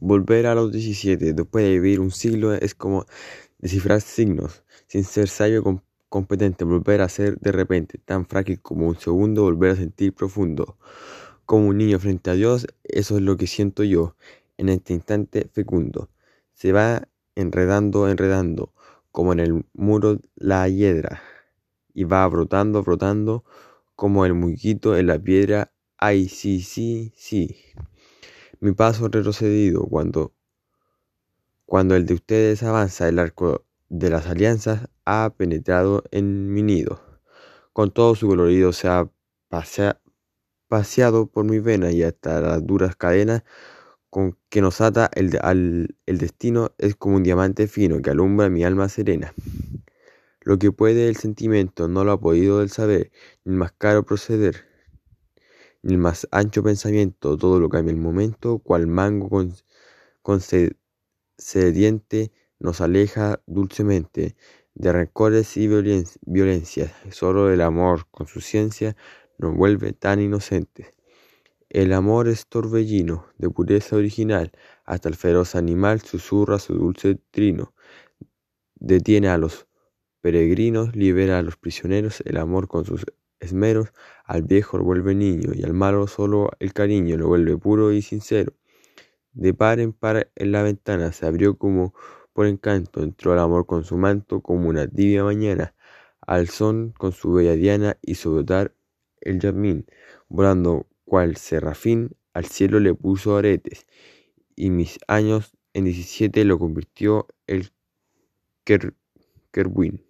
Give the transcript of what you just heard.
Volver a los 17 después de vivir un siglo es como descifrar signos, sin ser sabio competente, volver a ser de repente tan frágil como un segundo, volver a sentir profundo, como un niño frente a Dios, eso es lo que siento yo en este instante fecundo. Se va enredando, enredando, como en el muro la hiedra, y va brotando, brotando, como el muguito en la piedra, ay, sí, sí, sí. Mi paso retrocedido cuando, cuando el de ustedes avanza, el arco de las alianzas ha penetrado en mi nido. Con todo su colorido se ha paseado por mi vena y hasta las duras cadenas con que nos ata el, el destino es como un diamante fino que alumbra mi alma serena. Lo que puede el sentimiento no lo ha podido el saber, ni más caro proceder el más ancho pensamiento, todo lo cambia el momento, cual mango con, sediente nos aleja dulcemente de rencores y violencias. Solo el amor, con su ciencia, nos vuelve tan inocentes. El amor es torbellino, de pureza original, hasta el feroz animal susurra su dulce trino. Detiene a los peregrinos, libera a los prisioneros, el amor con sus esmeros, al viejo lo vuelve niño y al malo solo el cariño lo vuelve puro y sincero. De par en par en la ventana se abrió como por encanto, entró el amor con su manto como una tibia mañana, al son con su bella diana hizo brotar el jazmín, volando cual serrafín al cielo le puso aretes, y mis años en diecisiete lo convirtió el Kerwin.